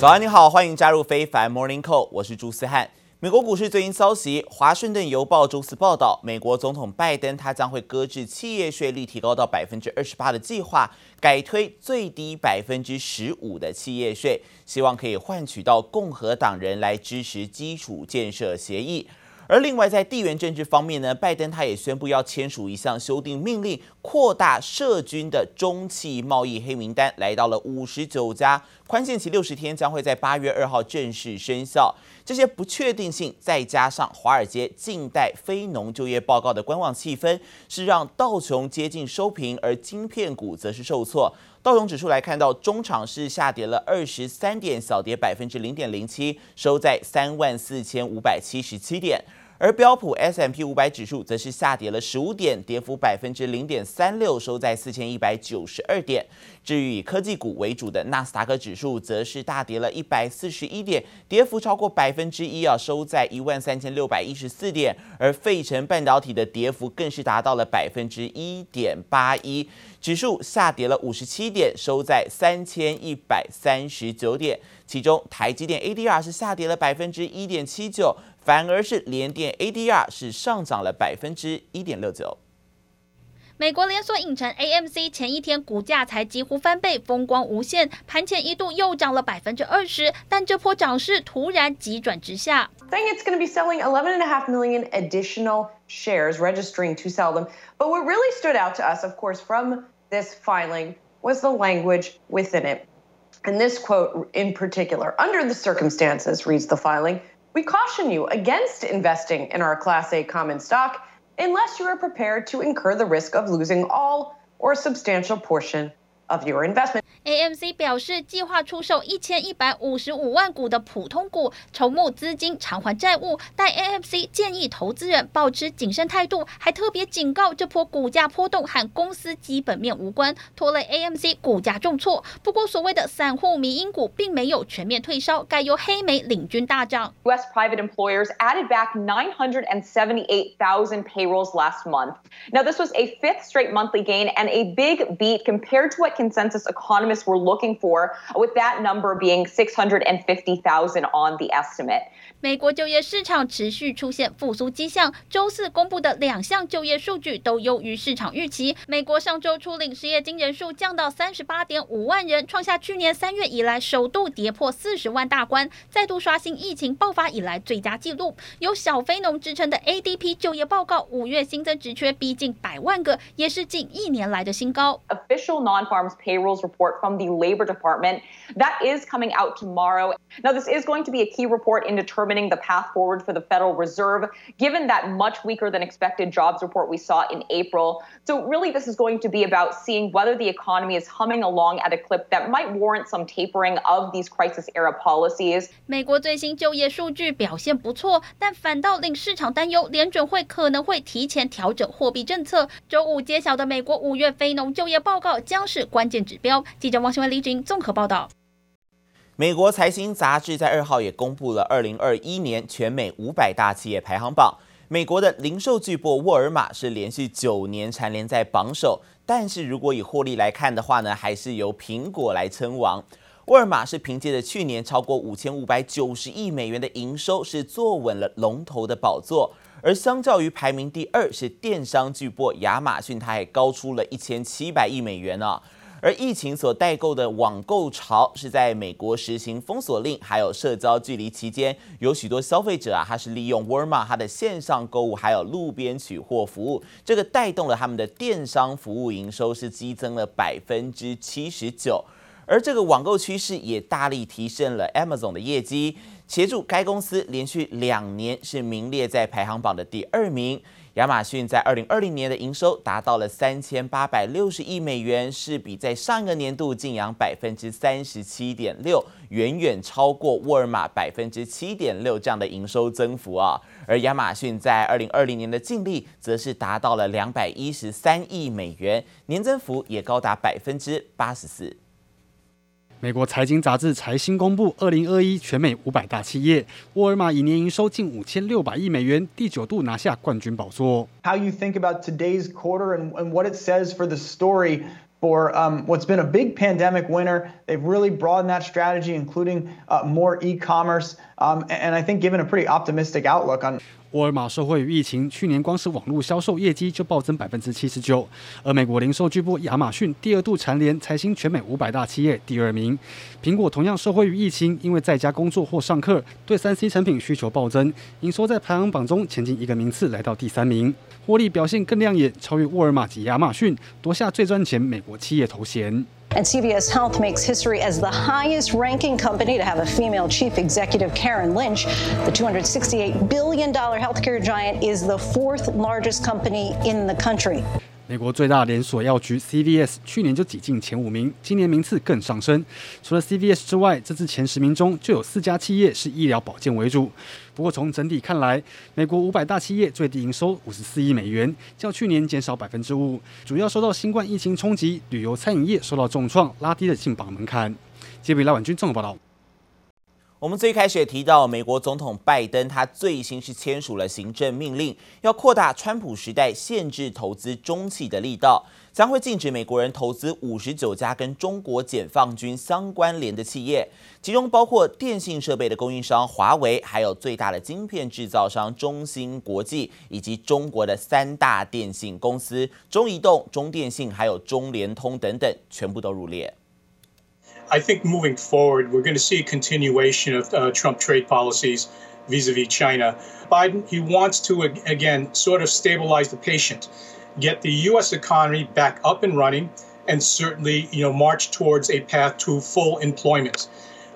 早安，你好，欢迎加入非凡 Morning Call，我是朱思翰。美国股市最新消息，华盛顿邮报周四报道，美国总统拜登他将会搁置企业税率提高到百分之二十八的计划，改推最低百分之十五的企业税，希望可以换取到共和党人来支持基础建设协议。而另外，在地缘政治方面呢，拜登他也宣布要签署一项修订命令，扩大涉军的中企贸易黑名单，来到了五十九家，宽限期六十天，将会在八月二号正式生效。这些不确定性，再加上华尔街近代非农就业报告的观望气氛，是让道琼接近收平，而晶片股则是受挫。道琼指数来看到，中场是下跌了二十三点，小跌百分之零点零七，收在三万四千五百七十七点。而标普 S M P 五百指数则是下跌了十五点，跌幅百分之零点三六，收在四千一百九十二点。至于以科技股为主的纳斯达克指数，则是大跌了一百四十一点，跌幅超过百分之一啊，收在一万三千六百一十四点。而费城半导体的跌幅更是达到了百分之一点八一，指数下跌了五十七点，收在三千一百三十九点。其中台积电 ADR 是下跌了百分之一点七九。反而是联电 ADR 是上涨了百分之一点六九。美国连锁影城 AMC 前一天股价才几乎翻倍，风光无限，盘前一度又涨了百分之二十，但这波涨势突然急转直下。Saying it's going to be selling 11.5 million additional shares, registering to sell them. But what really stood out to us, of course, from this filing was the language within it. And this quote in particular, under the circumstances, reads the filing. We caution you against investing in our Class A common stock unless you are prepared to incur the risk of losing all or a substantial portion of your investment. AMC 表示，计划出售一千一百五十五万股的普通股，筹募资金偿还债务。但 AMC 建议投资人保持谨慎态度，还特别警告，这波股价波动和公司基本面无关，拖累 AMC 股价重挫。不过，所谓的散户迷因股并没有全面退烧，改由黑莓领军大涨。U.S. private employers added back 978,000 payrolls last month. Now, this was a fifth straight monthly gain and a big beat compared to what consensus economists were looking for, with that number being 650,000 on the estimate. 美国就业市场持续出现复苏迹象，周四公布的两项就业数据都优于市场预期。美国上周初领失业金人数降到三十八点五万人，创下去年三月以来首度跌破四十万大关，再度刷新疫情爆发以来最佳纪录。有小非农支撑的 ADP 就业报告，五月新增职缺逼近百万个，也是近一年来的新高。Official non-farms payrolls report from the Labor Department that is coming out tomorrow. Now, this is going to be a key report in determining the path forward for the Federal Reserve, given that much weaker than expected jobs report we saw in April. So, really, this is going to be about seeing whether the economy is humming along at a clip that might warrant some tapering of these crisis era policies. 美国最新就业数据表现不错，但反倒令市场担忧，联准会可能会提前调整货币政策。周五揭晓的美国五月非农就业报告将是 关键指标。记者王新文、李锦综合报道。美国财新杂志在二号也公布了二零二一年全美五百大企业排行榜。美国的零售巨擘沃尔玛是连续九年蝉联在榜首，但是如果以获利来看的话呢，还是由苹果来称王。沃尔玛是凭借着去年超过五千五百九十亿美元的营收，是坐稳了龙头的宝座。而相较于排名第二是电商巨擘亚马逊，它还高出了一千七百亿美元啊。而疫情所带购的网购潮，是在美国实行封锁令还有社交距离期间，有许多消费者啊，他是利用沃尔玛它的线上购物还有路边取货服务，这个带动了他们的电商服务营收是激增了百分之七十九，而这个网购趋势也大力提升了 Amazon 的业绩，协助该公司连续两年是名列在排行榜的第二名。亚马逊在二零二零年的营收达到了三千八百六十亿美元，是比在上一个年度净扬百分之三十七点六，远远超过沃尔玛百分之七点六这样的营收增幅啊。而亚马逊在二零二零年的净利则是达到了两百一十三亿美元，年增幅也高达百分之八十四。美国财经杂志财新公布，二零二一全美五百大企业，沃尔玛以年营收近五千六百亿美元，第九度拿下冠军宝座。How you think about today's quarter and and what it says for the story for um, what's been a big pandemic winner? They've really broadened that strategy, including uh, more e-commerce, um, and I think given a pretty optimistic outlook on. 沃尔玛受惠于疫情，去年光是网络销售业绩就暴增百分之七十九。而美国零售巨擘亚马逊第二度蝉联财新全美五百大企业第二名。苹果同样受惠于疫情，因为在家工作或上课，对三 C 产品需求暴增，营收在排行榜中前进一个名次，来到第三名，获利表现更亮眼，超越沃尔玛及亚马逊，夺下最赚钱美国企业头衔。And CVS Health makes history as the highest ranking company to have a female chief executive, Karen Lynch. The $268 billion healthcare giant is the fourth largest company in the country. 美国最大连锁药局 CVS 去年就挤进前五名，今年名次更上升。除了 CVS 之外，这次前十名中就有四家企业是医疗保健为主。 不过从整体看来，美国五百大企业最低营收五十四亿美元，较去年减少百分之五，主要受到新冠疫情冲击，旅游餐饮业受到重创，拉低了进榜门槛。接比拉婉君综合报道。我们最开始也提到，美国总统拜登他最新是签署了行政命令，要扩大川普时代限制投资中企的力道，将会禁止美国人投资五十九家跟中国解放军相关联的企业，其中包括电信设备的供应商华为，还有最大的晶片制造商中芯国际，以及中国的三大电信公司中移动、中电信还有中联通等等，全部都入列。I think moving forward, we're going to see a continuation of uh, Trump trade policies vis-a-vis China. Biden, he wants to, again, sort of stabilize the patient, get the U.S. economy back up and running, and certainly, you know, march towards a path to full employment.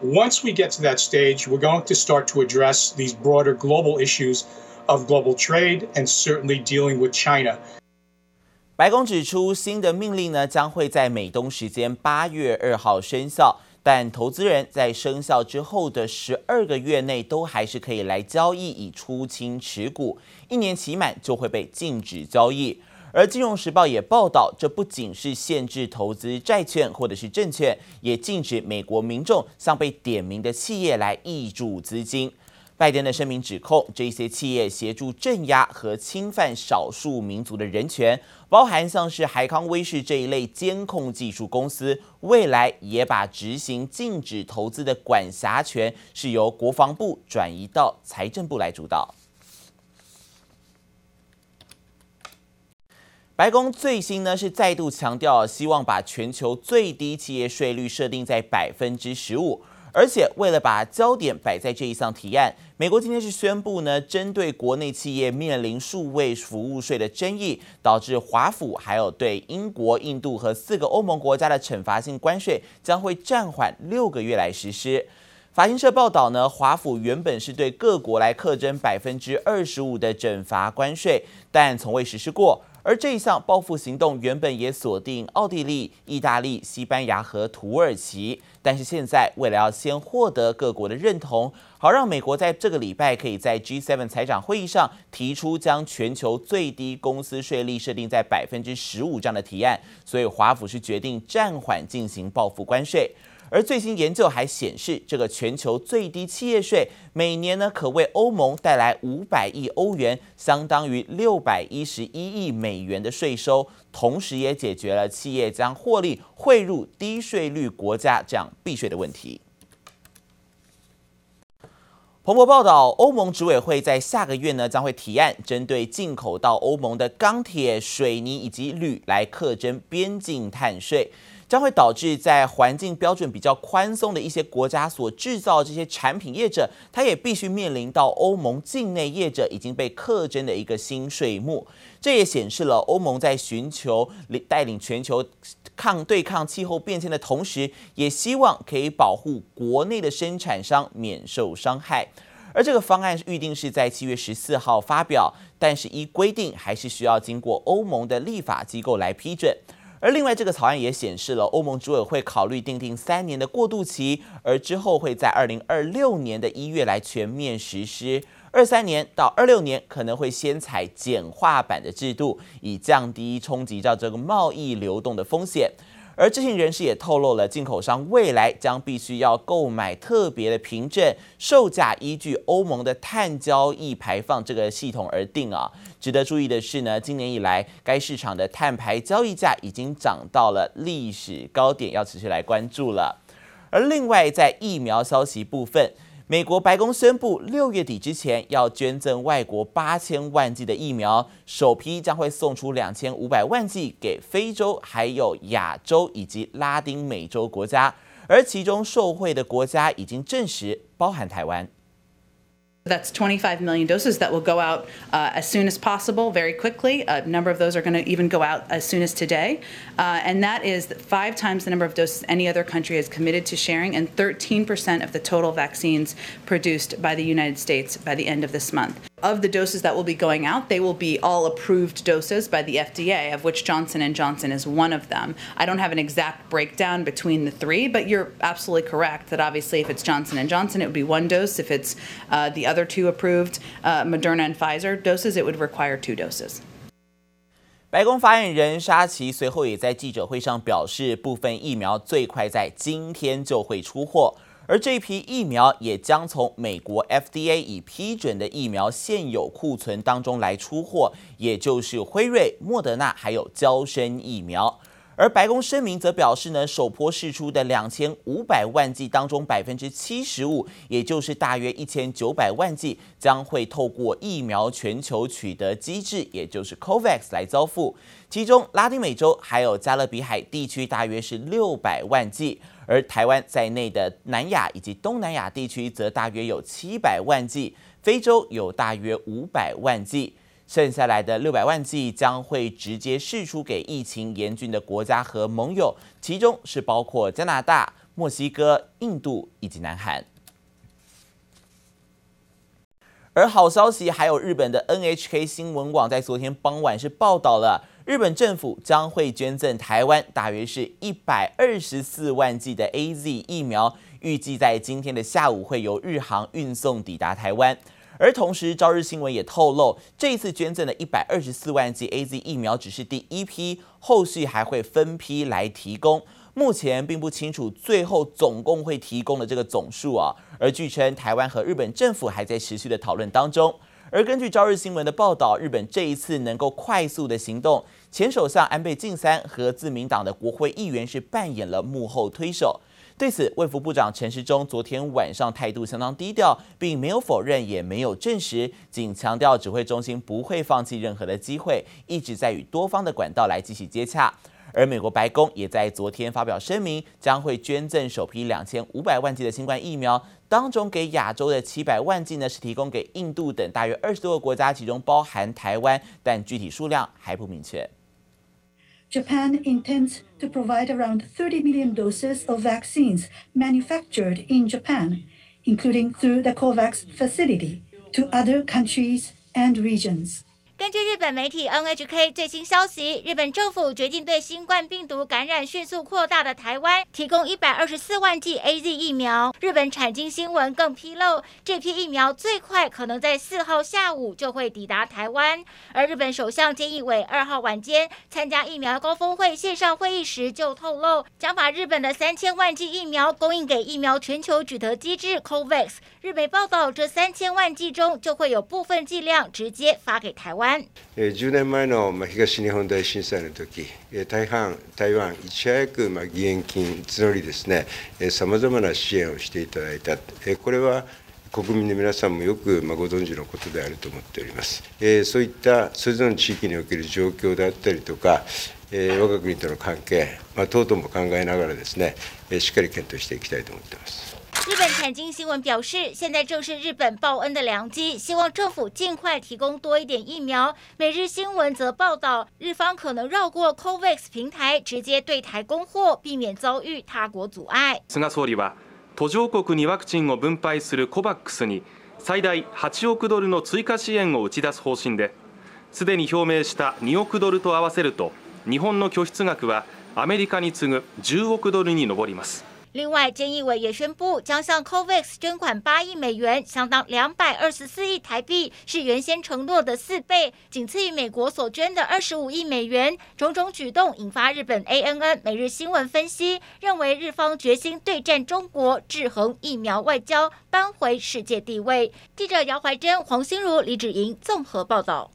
Once we get to that stage, we're going to start to address these broader global issues of global trade and certainly dealing with China. 白宫指出，新的命令呢将会在美东时间八月二号生效，但投资人在生效之后的十二个月内都还是可以来交易以出清持股，一年期满就会被禁止交易。而《金融时报》也报道，这不仅是限制投资债券或者是证券，也禁止美国民众向被点名的企业来挹注资金。拜登的声明指控，这些企业协助镇压和侵犯少数民族的人权，包含像是海康威视这一类监控技术公司，未来也把执行禁止投资的管辖权是由国防部转移到财政部来主导。白宫最新呢是再度强调，希望把全球最低企业税率设定在百分之十五。而且，为了把焦点摆在这一项提案，美国今天是宣布呢，针对国内企业面临数位服务税的争议，导致华府还有对英国、印度和四个欧盟国家的惩罚性关税将会暂缓六个月来实施。法新社报道呢，华府原本是对各国来课征百分之二十五的惩罚关税，但从未实施过。而这一项报复行动原本也锁定奥地利、意大利、西班牙和土耳其，但是现在为了要先获得各国的认同，好让美国在这个礼拜可以在 G7 财长会议上提出将全球最低公司税率设定在百分之十五这样的提案，所以华府是决定暂缓进行报复关税。而最新研究还显示，这个全球最低企业税每年呢，可为欧盟带来五百亿欧元，相当于六百一十一亿美元的税收，同时也解决了企业将获利汇入低税率国家这样避税的问题。彭博报道，欧盟执委会在下个月呢，将会提案针对进口到欧盟的钢铁、水泥以及铝来课征边境碳税。将会导致在环境标准比较宽松的一些国家所制造这些产品业者，他也必须面临到欧盟境内业者已经被课征的一个新税目。这也显示了欧盟在寻求带领全球抗对抗气候变迁的同时，也希望可以保护国内的生产商免受伤害。而这个方案预定是在七月十四号发表，但是依规定还是需要经过欧盟的立法机构来批准。而另外，这个草案也显示了欧盟执委会考虑订定三年的过渡期，而之后会在二零二六年的一月来全面实施。二三年到二六年可能会先采简化版的制度，以降低冲击到这个贸易流动的风险。而知情人士也透露了，进口商未来将必须要购买特别的凭证，售价依据欧盟的碳交易排放这个系统而定啊。值得注意的是呢，今年以来该市场的碳排交易价已经涨到了历史高点，要持续来关注了。而另外在疫苗消息部分，美国白宫宣布，六月底之前要捐赠外国八千万剂的疫苗，首批将会送出两千五百万剂给非洲、还有亚洲以及拉丁美洲国家，而其中受惠的国家已经证实包含台湾。That's 25 million doses that will go out uh, as soon as possible, very quickly. A number of those are going to even go out as soon as today. Uh, and that is five times the number of doses any other country is committed to sharing, and 13% of the total vaccines produced by the United States by the end of this month Of the doses that will be going out, they will be all approved doses by the FDA, of which Johnson & Johnson is one of them. I don't have an exact breakdown between the three, but you're absolutely correct that obviously if it's Johnson & Johnson, it would be one dose. If it's uh, the other two approved, uh, Moderna and Pfizer doses, it would require two doses. 白宫发言人沙奇随后也在记者会上表示，部分疫苗最快在今天就会出货。 而这批疫苗也将从美国 FDA 已批准的疫苗现有库存当中来出货，也就是辉瑞、莫德纳还有交生疫苗。而白宫声明则表示呢，首波释出的两千五百万剂当中，百分之七十五，也就是大约一千九百万剂，将会透过疫苗全球取得机制，也就是 COVAX 来交付。其中拉丁美洲还有加勒比海地区大约是六百万剂。而台湾在内的南亚以及东南亚地区则大约有七百万剂，非洲有大约五百万剂，剩下来的六百万剂将会直接释出给疫情严峻的国家和盟友，其中是包括加拿大、墨西哥、印度以及南韩。而好消息还有日本的 NHK 新闻网在昨天傍晚是报道了。日本政府将会捐赠台湾大约是一百二十四万剂的 AZ 疫苗，预计在今天的下午会由日航运送抵达台湾。而同时，朝日新闻也透露，这一次捐赠的一百二十四万剂 AZ 疫苗只是第一批，后续还会分批来提供。目前并不清楚最后总共会提供的这个总数啊。而据称，台湾和日本政府还在持续的讨论当中。而根据朝日新闻的报道，日本这一次能够快速的行动，前首相安倍晋三和自民党的国会议员是扮演了幕后推手。对此，卫福部长陈时中昨天晚上态度相当低调，并没有否认，也没有证实，仅强调指挥中心不会放弃任何的机会，一直在与多方的管道来继续接洽。而美国白宫也在昨天发表声明，将会捐赠首批两千五百万剂的新冠疫苗，当中给亚洲的七百万剂呢是提供给印度等大约二十多个国家，其中包含台湾，但具体数量还不明确。Japan intends to provide around 30 million doses of vaccines manufactured in Japan, including through the COVAX facility, to other countries and regions. 根据日本媒体 NHK 最新消息，日本政府决定对新冠病毒感染迅速扩大的台湾提供一百二十四万剂 AZ 疫苗。日本产经新闻更披露，这批疫苗最快可能在四号下午就会抵达台湾。而日本首相菅义伟二号晚间参加疫苗高峰会线上会议时就透露，将把日本的三千万剂疫苗供应给疫苗全球取得机制 COVAX。日媒报道，这三千万剂中就会有部分剂量直接发给台湾。10年前の东日本大震灾の时大半台湾いち早く义援金募りですねさまざまな支援をしていただいた。これは国民の皆さんもよくご存知のことであると思っております。そういったそれぞれの地域における状况であったりとか我が国との关系等々も考えながらですねしっかり検讨していきたいと思っています。日本产经新闻表示，现在正是日本报恩的良机，希望政府尽快提供多一点疫苗。每日新闻则报道，日方可能绕过 COVAX 平台，直接对台供货，避免遭遇他国阻碍。菅総理は途上国にワクチンを分配する COVAX に最大8亿ドルの追加支援を打ち出す方针で、すでに表明した2亿ドルと合わせると、日本の拠出额はアメリカに次ぐ10亿ドルに上ります。 另外，菅义伟也宣布将向 COVAX 捐款八亿美元，相当两百二十四亿台币，是原先承诺的四倍，仅次于美国所捐的二十五亿美元。种种举动引发日本 ANN 每日新闻分析，认为日方决心对战中国，制衡疫苗外交，扳回世界地位。记者姚怀珍、黄心如、李芷莹综合报道。